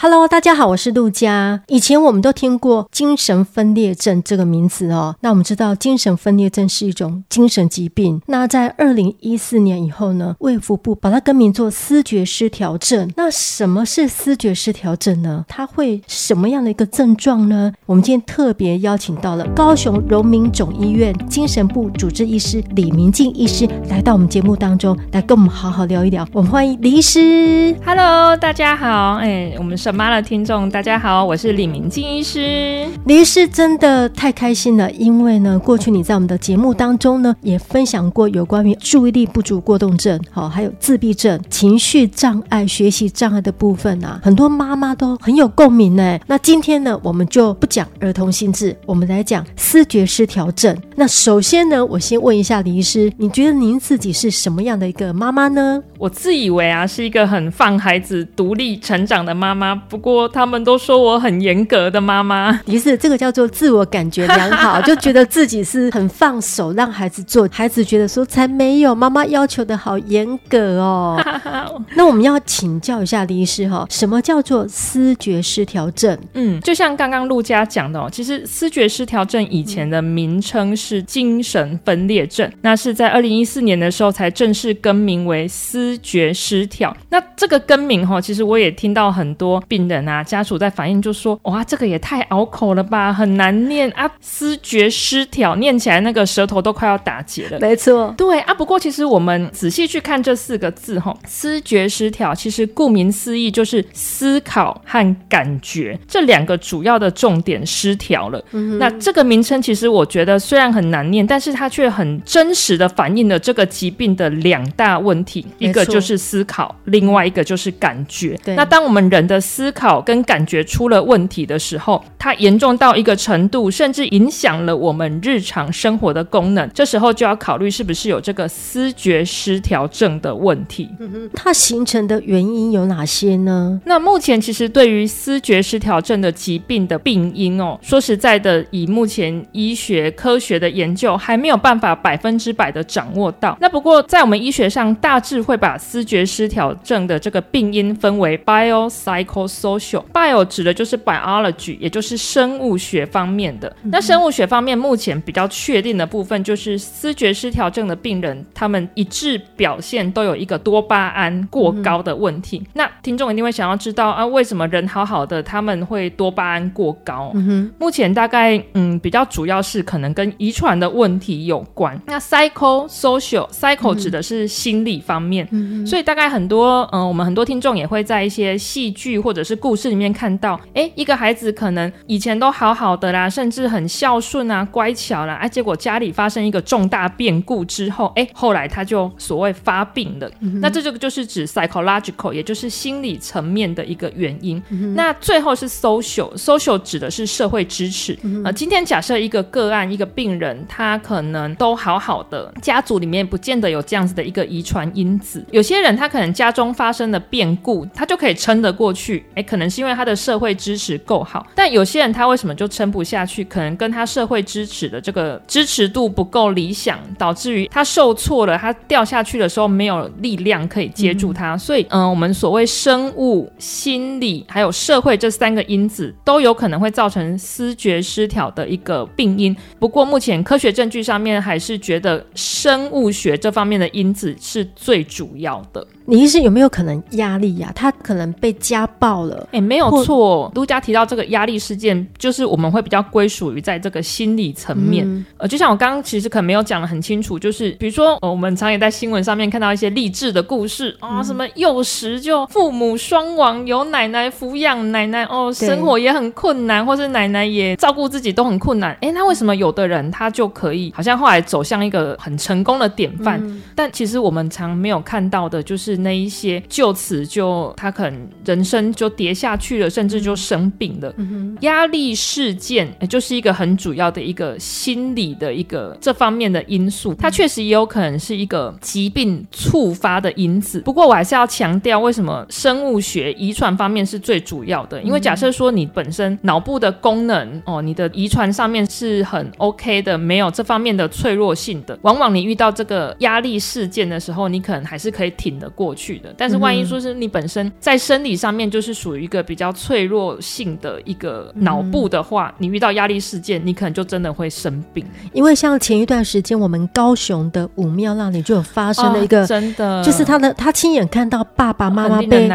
？Hello，大家好，我是陆佳。以前我们都听过精神分裂症这个名字哦。那我们知道精神分裂症是一种精神疾病。那在二零一四年以后呢，卫福部把它更名做思觉失调症。那什么是思觉失调症呢？它会什么样的一个症状呢？我们今天特别邀请到了高雄荣民总医院精神部主治医师李明静医师来到我们节目当中，来跟我们好好聊一聊。我们欢迎李医师。Hello，大家好。哎，我们是。妈的听众，大家好，我是李明静医师。李医师真的太开心了，因为呢，过去你在我们的节目当中呢，也分享过有关于注意力不足过动症，好，还有自闭症、情绪障碍、学习障碍的部分啊，很多妈妈都很有共鸣呢。那今天呢，我们就不讲儿童心智，我们来讲思觉失调症。那首先呢，我先问一下李医师，你觉得您自己是什么样的一个妈妈呢？我自以为啊，是一个很放孩子独立成长的妈妈。不过他们都说我很严格的妈妈，于是这个叫做自我感觉良好，就觉得自己是很放手让孩子做，孩子觉得说才没有，妈妈要求的好严格哦。那我们要请教一下李医师哈，什么叫做思觉失调症？嗯，就像刚刚陆佳讲的哦，其实思觉失调症以前的名称是精神分裂症，那是在二零一四年的时候才正式更名为思觉失调。那这个更名哈，其实我也听到很多。病人啊，家属在反映就说：“哇，这个也太拗口了吧，很难念啊，思觉失调，念起来那个舌头都快要打结了。”没错，对啊。不过其实我们仔细去看这四个字哈，思觉失调，其实顾名思义就是思考和感觉这两个主要的重点失调了。嗯、那这个名称其实我觉得虽然很难念，但是它却很真实的反映了这个疾病的两大问题，一个就是思考，另外一个就是感觉。对，那当我们人的思考跟感觉出了问题的时候，它严重到一个程度，甚至影响了我们日常生活的功能。这时候就要考虑是不是有这个思觉失调症的问题。嗯。它形成的原因有哪些呢？那目前其实对于思觉失调症的疾病的病因哦，说实在的，以目前医学科学的研究，还没有办法百分之百的掌握到。那不过在我们医学上，大致会把思觉失调症的这个病因分为 biopsycho。Social bio 指的就是 biology，也就是生物学方面的。那生物学方面目前比较确定的部分，就是思觉失调症的病人，他们一致表现都有一个多巴胺过高的问题。那听众一定会想要知道啊，为什么人好好的他们会多巴胺过高？目前大概嗯比较主要是可能跟遗传的问题有关。那 psycho social psycho 指的是心理方面，所以大概很多嗯我们很多听众也会在一些戏剧或者或者是故事里面看到，哎，一个孩子可能以前都好好的啦，甚至很孝顺啊、乖巧啦，哎，结果家里发生一个重大变故之后，哎，后来他就所谓发病了。嗯、那这就就是指 psychological，也就是心理层面的一个原因。嗯、那最后是 social，social 指的是社会支持。啊、嗯呃，今天假设一个个案，一个病人，他可能都好好的，家族里面不见得有这样子的一个遗传因子。有些人他可能家中发生了变故，他就可以撑得过去。哎，可能是因为他的社会支持够好，但有些人他为什么就撑不下去？可能跟他社会支持的这个支持度不够理想，导致于他受挫了，他掉下去的时候没有力量可以接住他。嗯、所以，嗯、呃，我们所谓生物、心理还有社会这三个因子都有可能会造成思觉失调的一个病因。不过，目前科学证据上面还是觉得生物学这方面的因子是最主要的。你意思有没有可能压力呀、啊？他可能被家暴了？哎，没有错。陆家提到这个压力事件，就是我们会比较归属于在这个心理层面。嗯、呃，就像我刚刚其实可能没有讲得很清楚，就是比如说，呃、我们常也在新闻上面看到一些励志的故事啊、哦，什么幼时就父母双亡，由奶奶抚养，奶奶哦生活也很困难，或是奶奶也照顾自己都很困难。哎，那为什么有的人他就可以，好像后来走向一个很成功的典范？嗯、但其实我们常没有看到的，就是。那一些就此就他可能人生就跌下去了，甚至就生病了。压力事件就是一个很主要的一个心理的一个这方面的因素，它确实也有可能是一个疾病触发的因子。不过我还是要强调，为什么生物学遗传方面是最主要的？因为假设说你本身脑部的功能哦，你的遗传上面是很 OK 的，没有这方面的脆弱性的，往往你遇到这个压力事件的时候，你可能还是可以挺得过去的。但是万一说是你本身在生理上面就是属于一个比较脆弱性的一个脑部的话，你遇到压力事件，你可能就真的会生病。因为像前一段时间，我们高雄的武庙那里就有发生了一个，真的，就是他的他亲眼看到爸爸妈妈被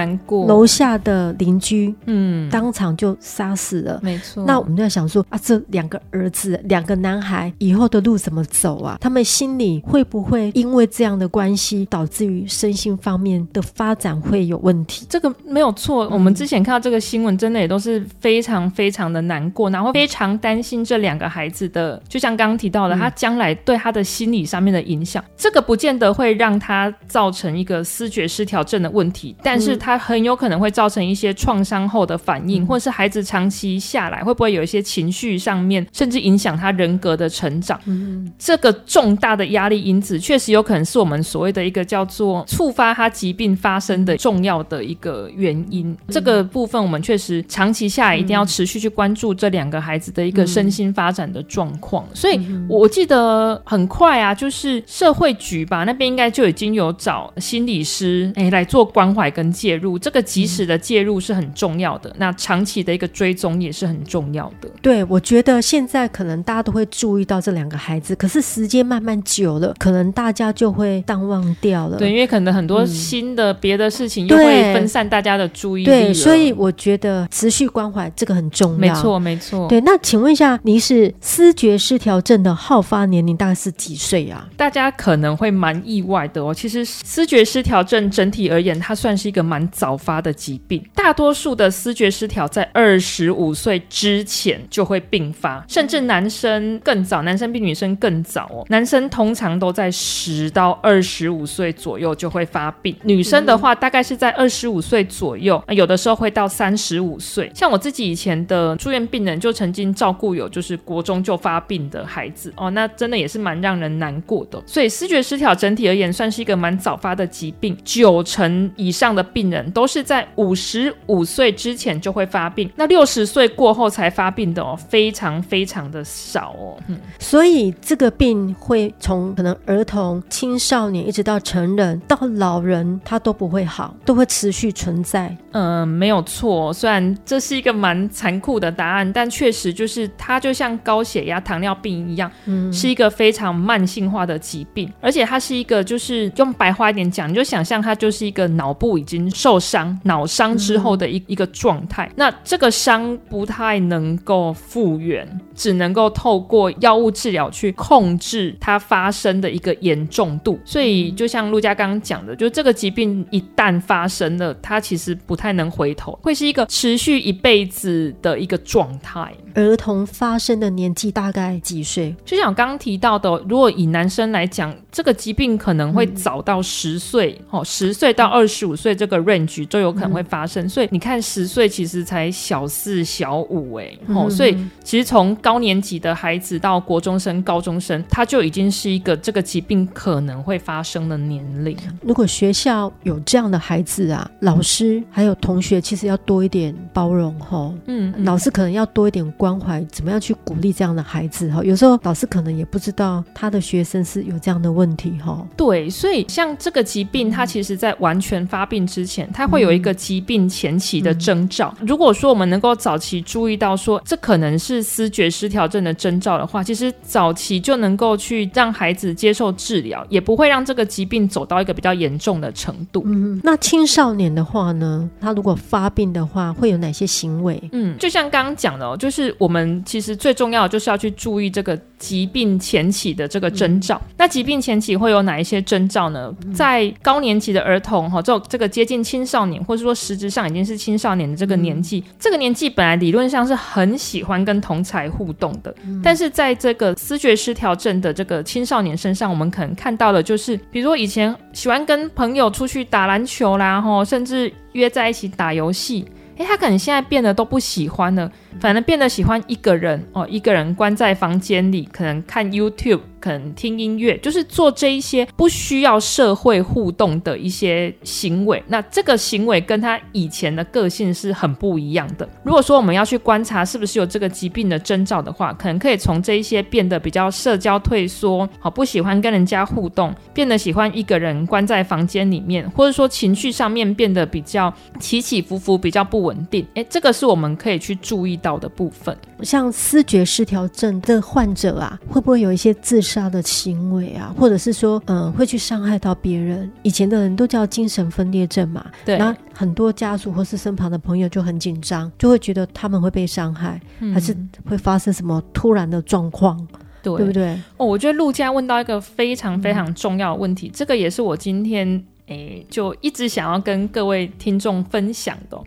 楼下的邻居嗯当场就杀死了。没错。那我们就在想说啊，这两个儿子，两个男孩以后的路怎么走啊？他们心里会不会因为这样的关系，导致于身心方面的发展会有问题？这个没有错。我们之前看到这个新闻，真的也都是非常非常的难过，然后非常担心这两个孩子的，就像刚刚提到的，他将来对他的心理上面的影响。这个不见得会让他造成一个思觉失调症的问题，但是他很有可能会造成一些创伤后的反应，或者是孩子长期下来会不会有一些情绪上面，甚至影响他人格的成长。这个重大的压力因子，确实有可能是我们所谓的一个叫做触发他疾病发生的重要的一个原因。这个部分我们确实长期下来一定要持续去关注这两个孩子的一个身心发展的状况。所以我记得很快啊，就是社会局吧，那边应该就已经有找心理师哎来做关怀跟介入。这个及时的介入是很重要的，那长期的一个追踪也是很重要的。对，我觉得现在可能大家都会注意到这两个孩子，可是时间慢慢久了，可能大家就会淡忘掉了。对，因为可能很多新的别的事情又会分散大家的注意力。对，所以我觉得持续关怀这个很重要。没错，没错。对，那请问一下，您是思觉失调症的好发年龄大概是几岁啊？大家可能会蛮意外的哦。其实思觉失调症整体而言，它算是一个蛮早发的疾病。大多数的思觉失调在二十五岁之前就会并发，甚至男生更早，男生比女生更早哦。男生通常都在十到二十五岁左右就会发病，女生的话大概是在二十五岁左右，有的时候会到三十五岁。像我自己以前的住院病人，就曾经照顾有就是国中就发病的孩子哦，那真的也是蛮让人难过的。所以视觉失调整体而言算是一个蛮早发的疾病，九成以上的病人都是在五十五岁之前就会发病，那六十岁过后才发病的哦，非常非常的少哦。嗯，所以这个病会从可能儿童、青少年一直到成人到老人，它都不会好，都会持续存在。嗯，没有错。虽然这是一个蛮残酷的答案，但确实就是它就像高血压、糖尿病一样，嗯，是一个非常慢性化的疾病，而且它是一个就是用白话一点讲，你就想象它就是一个脑部已经受伤、脑伤之后的一一个状态。那这个伤不太能够复原，只能够透过药物治疗去控制它发生的一个严重度。所以就像陆家刚刚讲的，就这个疾病一旦发生了，它其实不太能回头，会是一个持续一辈子的一个状态。儿童发生的年纪大概几岁？就像我刚刚提到的，如果以男生来讲，这个疾病可能会早到十岁，嗯、哦，十岁到二十五岁这个 range 都有可能会发生。嗯、所以你看，十岁其实才小四、小五，哎，哦，所以其实从高年级的孩子到国中生、高中生，他就已经是一个这个疾病可能会发生的年龄。如果学校有这样的孩子啊，老师还有同学其实要多一点包容，哈，嗯，老师可能要多一点关怀，怎么样去鼓励这样的孩子，哈，有时候老师可能也不知道他的学生是有这样的问题，哈，对，所以像这个疾病，它其实在完全发病之前，它会有一个疾病前期的征兆。如果说我们能够早期注意到说这可能是思觉失调症的征兆的话，其实早期就能够去让孩子接受治疗，也不会让这个疾病走到一个比较严重的程度。嗯，那青少年的话呢，他如果发病的话，会有哪些行为？嗯，就像刚刚讲的哦，就是我们其实最重要的就是要去注意这个疾病前期的这个征兆。嗯、那疾病前期会有哪一些征兆呢？嗯、在高年级的儿童哈，这这个接近青少年，或者说实质上已经是青少年的这个年纪，嗯、这个年纪本来理论上是很喜欢跟同才互动的，嗯、但是在这个思觉失调症的这个青少年身上，我们可能看到的就是，比如说以前喜欢跟朋友出去打篮球啦，吼，甚至约在一起打游戏。诶，他可能现在变得都不喜欢了，反而变得喜欢一个人哦，一个人关在房间里，可能看 YouTube。可能听音乐，就是做这一些不需要社会互动的一些行为。那这个行为跟他以前的个性是很不一样的。如果说我们要去观察是不是有这个疾病的征兆的话，可能可以从这一些变得比较社交退缩，好不喜欢跟人家互动，变得喜欢一个人关在房间里面，或者说情绪上面变得比较起起伏伏，比较不稳定。诶，这个是我们可以去注意到的部分。像思觉失调症的患者啊，会不会有一些自杀的行为啊，或者是说，嗯，会去伤害到别人？以前的人都叫精神分裂症嘛，对。然后很多家属或是身旁的朋友就很紧张，就会觉得他们会被伤害，嗯、还是会发生什么突然的状况，对，对不对？哦，我觉得陆家问到一个非常非常重要的问题，嗯、这个也是我今天诶就一直想要跟各位听众分享的。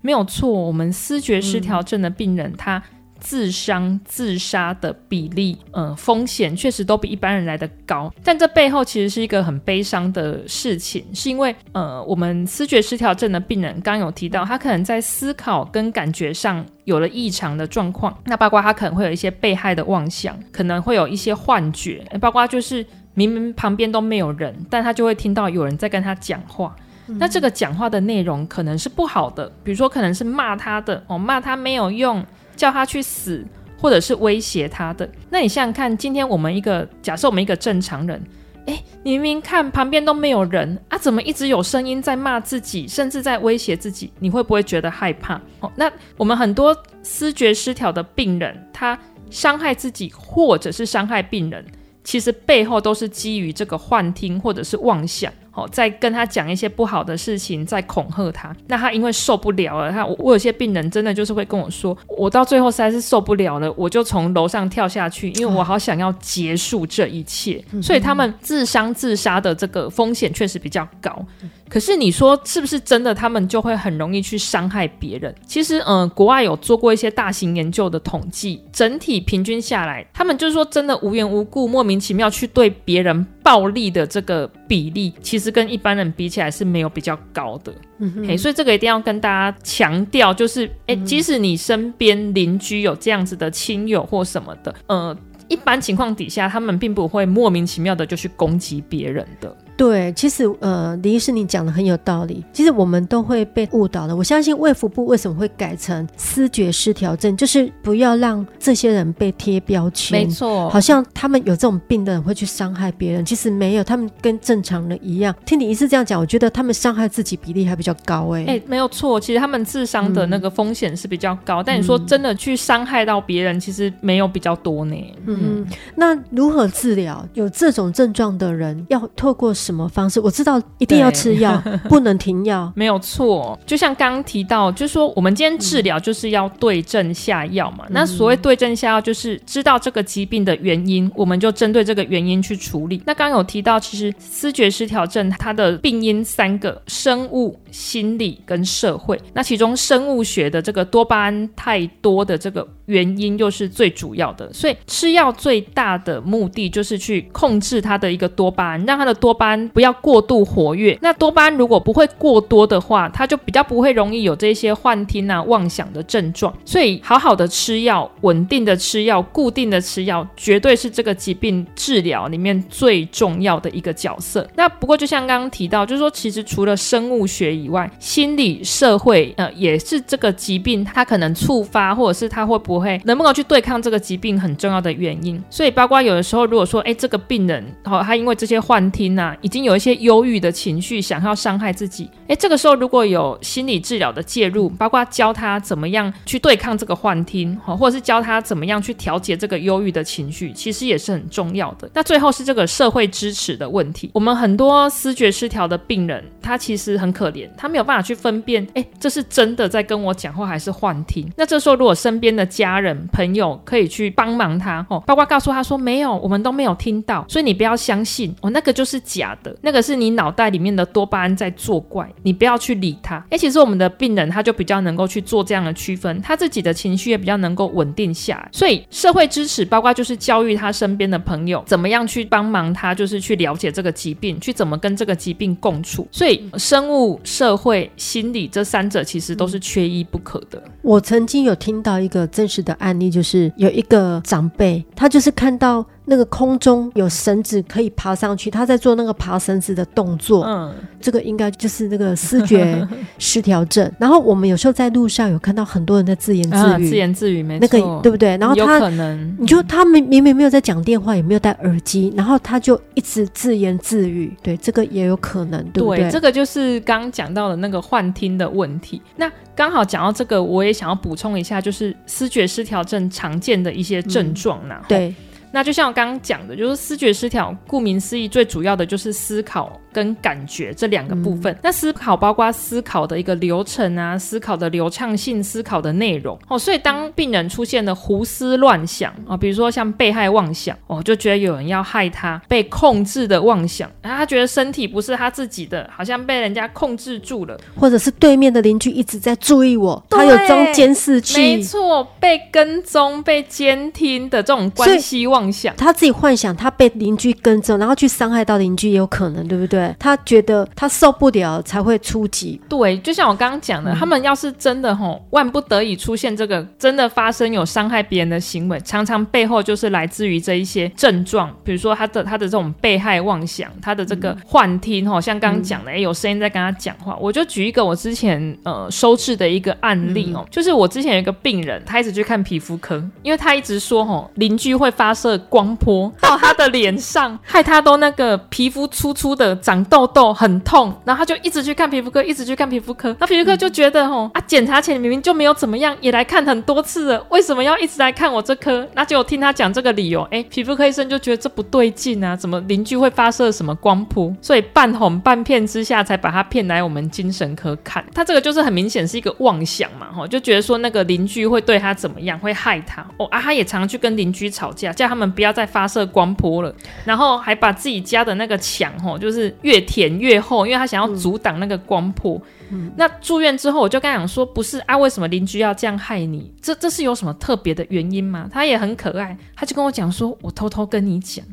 没有错，我们思觉失调症的病人、嗯、他。自伤、自杀的比例，呃，风险确实都比一般人来的高。但这背后其实是一个很悲伤的事情，是因为，呃，我们思觉失调症的病人刚有提到，他可能在思考跟感觉上有了异常的状况。那包括他可能会有一些被害的妄想，可能会有一些幻觉，包括就是明明旁边都没有人，但他就会听到有人在跟他讲话。嗯、那这个讲话的内容可能是不好的，比如说可能是骂他的，哦，骂他没有用。叫他去死，或者是威胁他的。那你想想看，今天我们一个假设，我们一个正常人，诶，你明明看旁边都没有人啊，怎么一直有声音在骂自己，甚至在威胁自己？你会不会觉得害怕？哦，那我们很多思觉失调的病人，他伤害自己，或者是伤害病人，其实背后都是基于这个幻听或者是妄想。在跟他讲一些不好的事情，在恐吓他。那他因为受不了了，他我，有些病人真的就是会跟我说，我到最后实在是受不了了，我就从楼上跳下去，因为我好想要结束这一切。哦、所以他们自伤自杀的这个风险确实比较高。可是你说是不是真的？他们就会很容易去伤害别人？其实，嗯、呃，国外有做过一些大型研究的统计，整体平均下来，他们就是说真的无缘无故、莫名其妙去对别人暴力的这个比例，其实跟一般人比起来是没有比较高的。嗯所以这个一定要跟大家强调，就是，哎，即使你身边邻居有这样子的亲友或什么的，呃，一般情况底下，他们并不会莫名其妙的就去攻击别人的。对，其实呃，李医师你讲的很有道理。其实我们都会被误导的。我相信卫福部为什么会改成思觉失调症，就是不要让这些人被贴标签。没错，好像他们有这种病的人会去伤害别人，其实没有，他们跟正常人一样。听李医师这样讲，我觉得他们伤害自己比例还比较高哎。哎，没有错，其实他们智商的那个风险是比较高，嗯、但你说真的去伤害到别人，其实没有比较多呢。嗯，嗯，那如何治疗有这种症状的人？要透过。什么方式？我知道一定要吃药，不能停药，没有错。就像刚刚提到，就是说我们今天治疗就是要对症下药嘛。嗯、那所谓对症下药，就是知道这个疾病的原因，我们就针对这个原因去处理。那刚刚有提到，其实思觉失调症它的病因三个：生物、心理跟社会。那其中生物学的这个多巴胺太多的这个原因，又是最主要的。所以吃药最大的目的就是去控制它的一个多巴胺，让它的多巴胺。不要过度活跃。那多巴胺如果不会过多的话，它就比较不会容易有这些幻听啊、妄想的症状。所以，好好的吃药、稳定的吃药、固定的吃药，绝对是这个疾病治疗里面最重要的一个角色。那不过，就像刚刚提到，就是说，其实除了生物学以外，心理、社会，呃，也是这个疾病它可能触发，或者是它会不会能不能去对抗这个疾病很重要的原因。所以，包括有的时候，如果说，哎，这个病人，好、哦，他因为这些幻听啊。已经有一些忧郁的情绪，想要伤害自己。诶，这个时候如果有心理治疗的介入，包括教他怎么样去对抗这个幻听，或者是教他怎么样去调节这个忧郁的情绪，其实也是很重要的。那最后是这个社会支持的问题。我们很多思觉失调的病人，他其实很可怜，他没有办法去分辨，诶，这是真的在跟我讲话还是幻听？那这时候如果身边的家家人朋友可以去帮忙他，哦，包括告诉他说没有，我们都没有听到，所以你不要相信，哦，那个就是假的。那个是你脑袋里面的多巴胺在作怪，你不要去理他。哎，其实我们的病人他就比较能够去做这样的区分，他自己的情绪也比较能够稳定下来。所以社会支持包括就是教育他身边的朋友怎么样去帮忙他，就是去了解这个疾病，去怎么跟这个疾病共处。所以生物、社会、心理这三者其实都是缺一不可的。我曾经有听到一个真实的案例，就是有一个长辈，他就是看到。那个空中有绳子可以爬上去，他在做那个爬绳子的动作。嗯，这个应该就是那个视觉 失调症。然后我们有时候在路上有看到很多人在自言自语，啊、自言自语，没错，那个对不对？然后他，可能，你就他明明明没有在讲电话，也没有戴耳机，然后他就一直自言自语。对，这个也有可能，对不对？对，这个就是刚刚讲到的那个幻听的问题。那刚好讲到这个，我也想要补充一下，就是视觉失调症常见的一些症状呢。对。那就像我刚刚讲的，就是思觉失调，顾名思义，最主要的就是思考跟感觉这两个部分。嗯、那思考包括思考的一个流程啊，思考的流畅性，思考的内容哦。所以当病人出现了胡思乱想啊、哦，比如说像被害妄想哦，就觉得有人要害他，被控制的妄想，啊，他觉得身体不是他自己的，好像被人家控制住了，或者是对面的邻居一直在注意我，他有装监视器，没错，被跟踪、被监听的这种关系妄。妄想，他自己幻想他被邻居跟踪，然后去伤害到邻居，也有可能，对不对？他觉得他受不了才会出击。对，就像我刚刚讲的，嗯、他们要是真的吼，万不得已出现这个真的发生有伤害别人的行为，常常背后就是来自于这一些症状，比如说他的他的这种被害妄想，他的这个幻听吼，像刚刚讲的，哎、嗯，有声音在跟他讲话。我就举一个我之前呃收治的一个案例哦、嗯，就是我之前有一个病人，他一直去看皮肤科，因为他一直说吼，邻居会发射。光波到他的脸上，害他都那个皮肤粗粗的，长痘痘，很痛。然后他就一直去看皮肤科，一直去看皮肤科。那皮肤科就觉得，吼、嗯、啊，检查前明明就没有怎么样，也来看很多次了，为什么要一直来看我这科？那就听他讲这个理由，哎，皮肤科医生就觉得这不对劲啊，怎么邻居会发射什么光波？所以半哄半骗之下，才把他骗来我们精神科看。他这个就是很明显是一个妄想嘛，吼，就觉得说那个邻居会对他怎么样，会害他。哦啊，他也常常去跟邻居吵架，叫他。他们不要再发射光波了，然后还把自己家的那个墙吼，就是越填越厚，因为他想要阻挡那个光波。嗯，那住院之后，我就跟他讲说，不是啊，为什么邻居要这样害你？这这是有什么特别的原因吗？他也很可爱，他就跟我讲说，我偷偷跟你讲。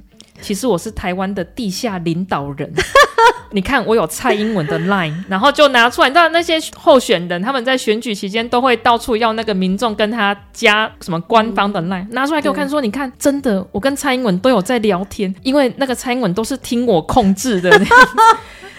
其实我是台湾的地下领导人，你看我有蔡英文的 line，然后就拿出来。你知道那些候选人他们在选举期间都会到处要那个民众跟他加什么官方的 line，拿出来给我看，说你看，真的，我跟蔡英文都有在聊天，因为那个蔡英文都是听我控制的。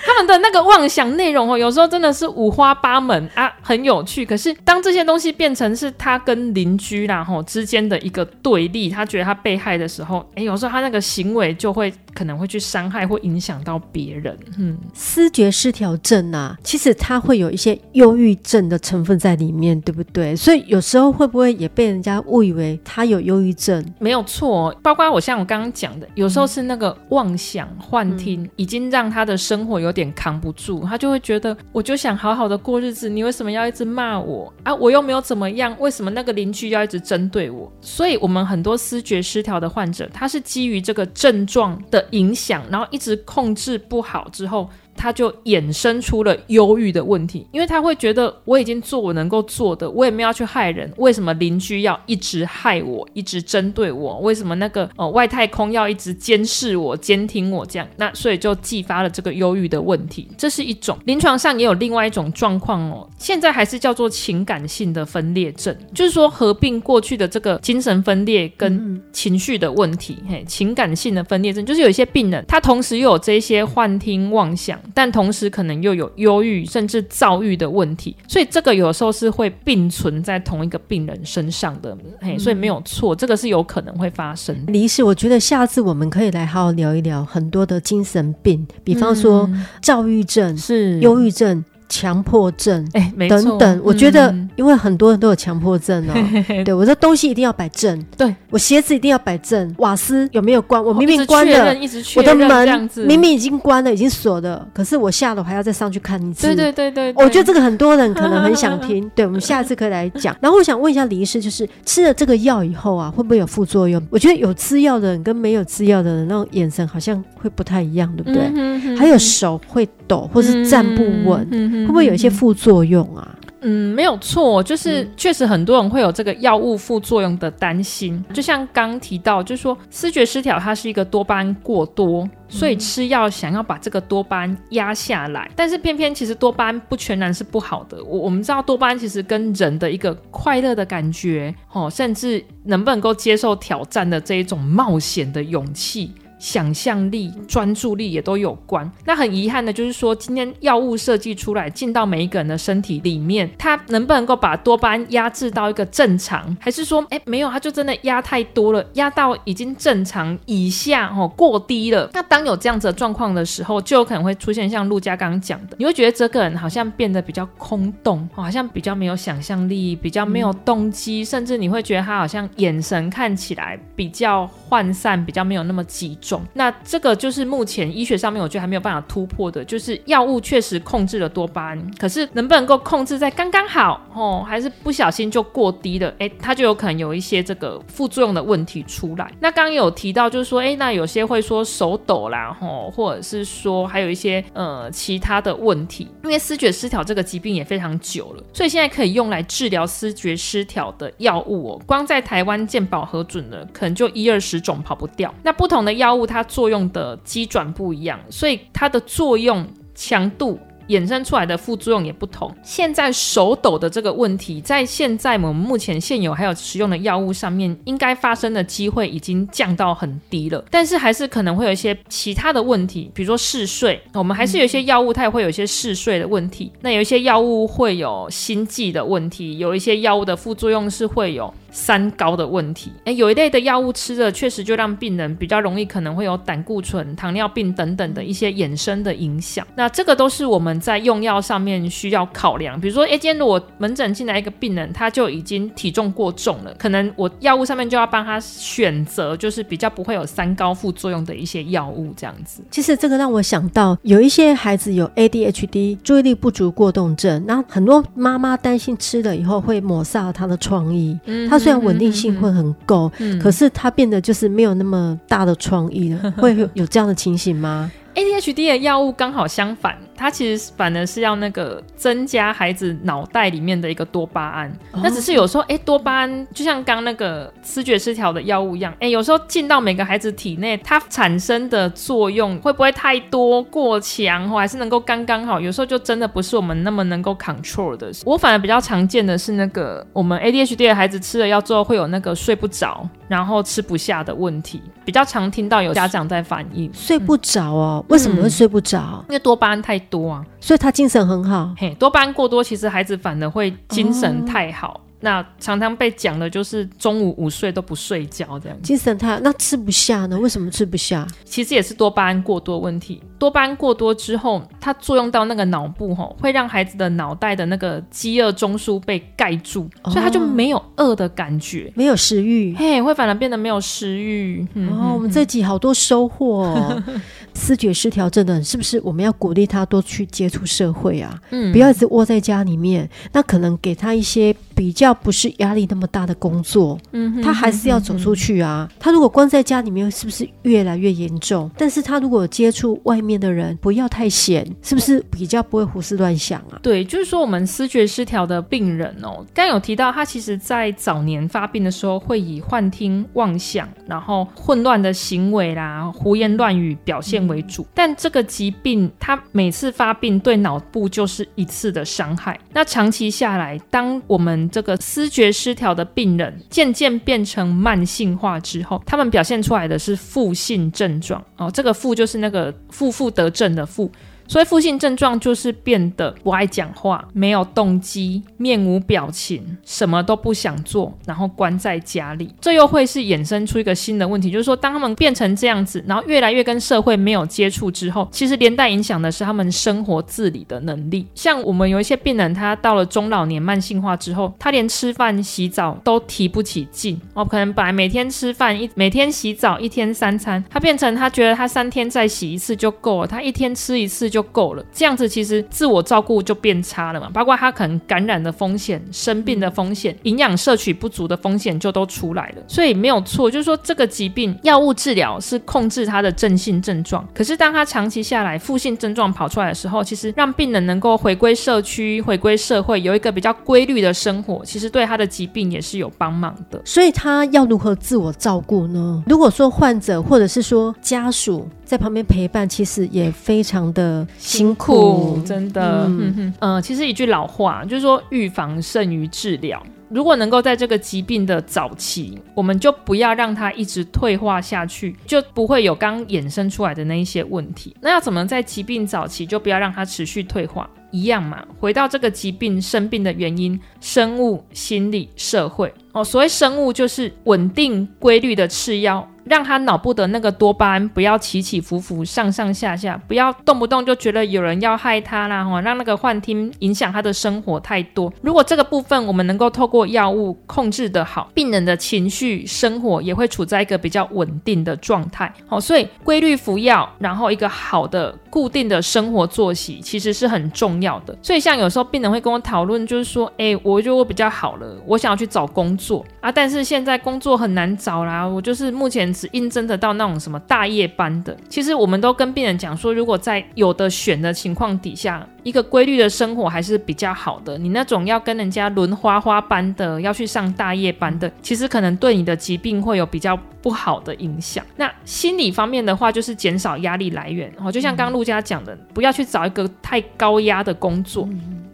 他们的那个妄想内容哦，有时候真的是五花八门啊，很有趣。可是当这些东西变成是他跟邻居啦吼之间的一个对立，他觉得他被害的时候，哎，有时候他那个行为就会可能会去伤害或影响到别人。嗯，思觉失调症啊，其实他会有一些忧郁症的成分在里面，对不对？所以有时候会不会也被人家误以为他有忧郁症？没有错，包括我像我刚刚讲的，有时候是那个妄想幻听，嗯，已经让他的生活有。点扛不住，他就会觉得，我就想好好的过日子，你为什么要一直骂我啊？我又没有怎么样，为什么那个邻居要一直针对我？所以，我们很多思觉失调的患者，他是基于这个症状的影响，然后一直控制不好之后。他就衍生出了忧郁的问题，因为他会觉得我已经做我能够做的，我也没有要去害人，为什么邻居要一直害我，一直针对我？为什么那个呃外太空要一直监视我、监听我这样？那所以就激发了这个忧郁的问题，这是一种。临床上也有另外一种状况哦，现在还是叫做情感性的分裂症，就是说合并过去的这个精神分裂跟情绪的问题，嘿，情感性的分裂症就是有一些病人，他同时又有这些幻听妄想。但同时可能又有忧郁甚至躁郁的问题，所以这个有时候是会并存在同一个病人身上的，嘿，所以没有错，这个是有可能会发生。李医师，我觉得下次我们可以来好好聊一聊很多的精神病，比方说躁郁症、是忧郁症。强迫症，哎，等等。我觉得，嗯因为很多人都有强迫症哦。对，我的东西一定要摆正，对我鞋子一定要摆正，瓦斯有没有关？我明明关了，一直确认，一直确认我的门明明已经关了，已经锁了，可是我下楼还要再上去看一次。对对对对，对我觉得这个很多人可能很想听。对，我们下次可以来讲。然后我想问一下李医师，就是吃了这个药以后啊，会不会有副作用？我觉得有吃药的人跟没有吃药的人那种眼神好像会不太一样，对不对？嗯哼哼还有手会抖，或是站不稳，嗯哼会不会有一些副作用啊？嗯，没有错，就是确实很多人会有这个药物副作用的担心。就像刚提到，就是说视觉失调它是一个多巴胺过多，所以吃药想要把这个多巴胺压下来，但是偏偏其实多巴胺不全然是不好的。我我们知道多巴胺其实跟人的一个快乐的感觉，哦，甚至能不能够接受挑战的这一种冒险的勇气。想象力、专注力也都有关。那很遗憾的就是说，今天药物设计出来进到每一个人的身体里面，它能不能够把多巴胺压制到一个正常，还是说，哎，没有，它就真的压太多了，压到已经正常以下，哦，过低了。那当有这样子的状况的时候，就有可能会出现像陆家刚刚讲的，你会觉得这个人好像变得比较空洞，好像比较没有想象力，比较没有动机，甚至你会觉得他好像眼神看起来比较涣散，比较没有那么集中。那这个就是目前医学上面我觉得还没有办法突破的，就是药物确实控制了多巴胺，可是能不能够控制在刚刚好哦，还是不小心就过低了？哎，它就有可能有一些这个副作用的问题出来。那刚刚有提到就是说，哎，那有些会说手抖啦，吼，或者是说还有一些呃其他的问题，因为思觉失调这个疾病也非常久了，所以现在可以用来治疗思觉失调的药物哦，光在台湾健保核准的可能就一二十种跑不掉。那不同的药。它作用的机转不一样，所以它的作用强度衍生出来的副作用也不同。现在手抖的这个问题，在现在我们目前现有还有使用的药物上面，应该发生的机会已经降到很低了。但是还是可能会有一些其他的问题，比如说嗜睡，我们还是有一些药物它也会有一些嗜睡的问题。那有一些药物会有心悸的问题，有一些药物的副作用是会有。三高的问题，诶，有一类的药物吃了，确实就让病人比较容易可能会有胆固醇、糖尿病等等的一些衍生的影响。那这个都是我们在用药上面需要考量。比如说，诶，今天如果门诊进来一个病人，他就已经体重过重了，可能我药物上面就要帮他选择，就是比较不会有三高副作用的一些药物这样子。其实这个让我想到，有一些孩子有 ADHD 注意力不足过动症，然后很多妈妈担心吃了以后会抹杀他的创意。嗯，他虽然稳定性会很够，嗯，可是它变得就是没有那么大的创意了，会有有这样的情形吗？ADHD 的药物刚好相反。它其实反而是要那个增加孩子脑袋里面的一个多巴胺，哦、那只是有时候哎，多巴胺就像刚那个思觉失调的药物一样，哎，有时候进到每个孩子体内，它产生的作用会不会太多过强，还是能够刚刚好？有时候就真的不是我们那么能够 control 的。我反而比较常见的是那个我们 ADHD 的孩子吃了药之后会有那个睡不着，然后吃不下的问题，比较常听到有家长在反映睡不着哦，嗯、为什么会睡不着？因为多巴胺太多啊，所以他精神很好。嘿，多巴胺过多，其实孩子反而会精神太好。哦那常常被讲的就是中午午睡都不睡觉这样，精神太，那吃不下呢？为什么吃不下？其实也是多巴胺过多问题。多巴胺过多之后，它作用到那个脑部吼，会让孩子的脑袋的那个饥饿中枢被盖住，哦、所以他就没有饿的感觉，没有食欲，嘿，会反而变得没有食欲。嗯、哦，我们这集好多收获哦。思觉失调症的人是不是我们要鼓励他多去接触社会啊？嗯，不要一直窝在家里面。那可能给他一些比较不是压力那么大的工作，嗯哼，他还是要走出去啊。嗯、他如果关在家里面，是不是越来越严重？但是他如果接触外面的人，不要太闲，是不是比较不会胡思乱想啊？对，就是说我们思觉失调的病人哦，刚有提到他其实在早年发病的时候，会以幻听、妄想，然后混乱的行为啦、胡言乱语表现为主，但这个疾病他每次发病对脑部就是一次的伤害。那长期下来，当我们这个思觉失调的病人渐渐变成慢性化之后，他们表现出来的是负性症状哦。这个负就是那个负负得正的负。所以负性症状就是变得不爱讲话，没有动机，面无表情，什么都不想做，然后关在家里。这又会是衍生出一个新的问题，就是说，当他们变成这样子，然后越来越跟社会没有接触之后，其实连带影响的是他们生活自理的能力。像我们有一些病人，他到了中老年慢性化之后，他连吃饭、洗澡都提不起劲哦，可能本来每天吃饭一每天洗澡一天三餐，他变成他觉得他三天再洗一次就够了，他一天吃一次就够了。这样子其实自我照顾就变差了嘛，包括他可能感染的风险、生病的风险、营养摄取不足的风险就都出来了。所以没有错，就是说这个疾病药物治疗是控制他的正性症状，可是当他长期下来负性症状跑出来的时候，其实让病人能够回归社区、回归社会，有一个比较规律的生活，其实对他的疾病也是有帮忙的。所以他要如何自我照顾呢？如果说患者或者是说家属在旁边陪伴，其实也非常的辛苦，真的。嗯嗯、呃，其实一句老话就是说，预防胜于治疗。如果能够在这个疾病的早期，我们就不要让它一直退化下去，就不会有刚衍生出来的那一些问题。那要怎么在疾病早期就不要让它持续退化？一样嘛，回到这个疾病生病的原因，生物、心理、社会。哦，所谓生物就是稳定规律的吃药。让他脑部的那个多巴胺不要起起伏伏、上上下下，不要动不动就觉得有人要害他啦，哈，让那个幻听影响他的生活太多。如果这个部分我们能够透过药物控制得好，病人的情绪、生活也会处在一个比较稳定的状态。好，所以规律服药，然后一个好的固定的生活作息，其实是很重要的。所以像有时候病人会跟我讨论，就是说，哎，我觉得我比较好了，我想要去找工作啊，但是现在工作很难找啦，我就是目前。只应征得到那种什么大夜班的，其实我们都跟病人讲说，如果在有的选的情况底下，一个规律的生活还是比较好的。你那种要跟人家轮花花班的，要去上大夜班的，其实可能对你的疾病会有比较不好的影响。那心理方面的话，就是减少压力来源，哦，就像刚刚陆家讲的，不要去找一个太高压的工作。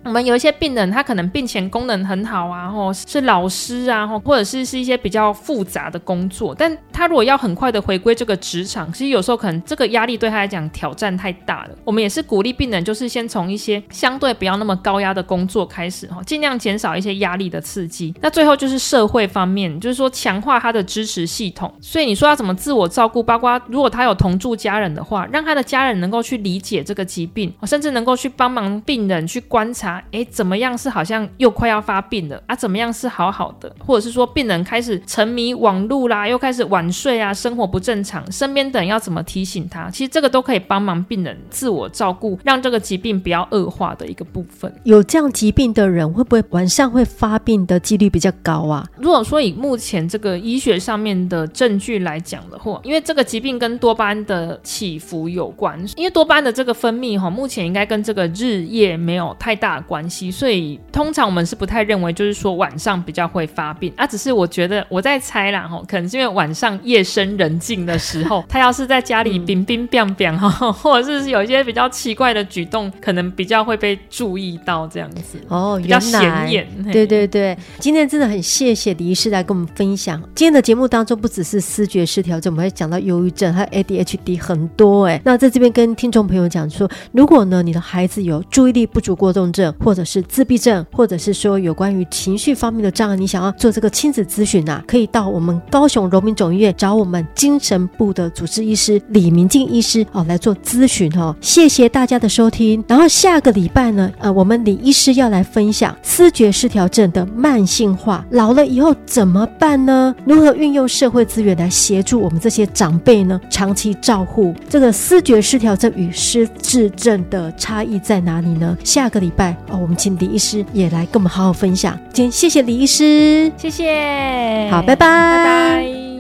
我们有一些病人，他可能病前功能很好啊，或是老师啊，或者是是一些比较复杂的工作，但他如果要很快的回归这个职场，其实有时候可能这个压力对他来讲挑战太大了。我们也是鼓励病人，就是先从一些相对不要那么高压的工作开始，哈，尽量减少一些压力的刺激。那最后就是社会方面，就是说强化他的支持系统。所以你说要怎么自我照顾，包括如果他有同住家人的话，让他的家人能够去理解这个疾病，甚至能够去帮忙病人去观察。哎，怎么样是好像又快要发病了啊？怎么样是好好的？或者是说病人开始沉迷网络啦，又开始晚睡啊，生活不正常，身边的人要怎么提醒他？其实这个都可以帮忙病人自我照顾，让这个疾病不要恶化的一个部分。有这样疾病的人，会不会晚上会发病的几率比较高啊？如果说以目前这个医学上面的证据来讲的话，因为这个疾病跟多巴胺的起伏有关，因为多巴胺的这个分泌哈，目前应该跟这个日夜没有太大关系。所以通常我们是不太认为，就是说晚上比较会发病啊。只是我觉得我在猜啦，哈，可能是因为晚上夜深人静的时候，他要是在家里冰冰冰冰哈，或者是有一些比较奇怪的举动，可能比较会被注意到这样子。哦，比较显眼。对对对，今天真的很谢谢李医师来跟我们分享。今天的节目当中，不只是思觉失调症，我们还讲到忧郁症，还有 ADHD 很多哎。那在这边跟听众朋友讲说，如果呢你的孩子有注意力不足过动症，或者是自闭症，或者是说有关于情绪方面的障碍，你想要做这个亲子咨询啊，可以到我们高雄荣民总医院找我们精神部的主治医师李明静医师哦来做咨询哦。谢谢大家的收听，然后下个礼拜呢，呃，我们李医师要来分享思觉失调症的慢性化，老了以后怎么办呢？如何运用社会资源来协助我们这些长辈呢？长期照护这个思觉失调症与失智症的差异在哪里呢？下个礼拜哦，我们。请李医师也来跟我们好好分享。今天谢谢李医师，谢谢，好，拜拜，拜拜。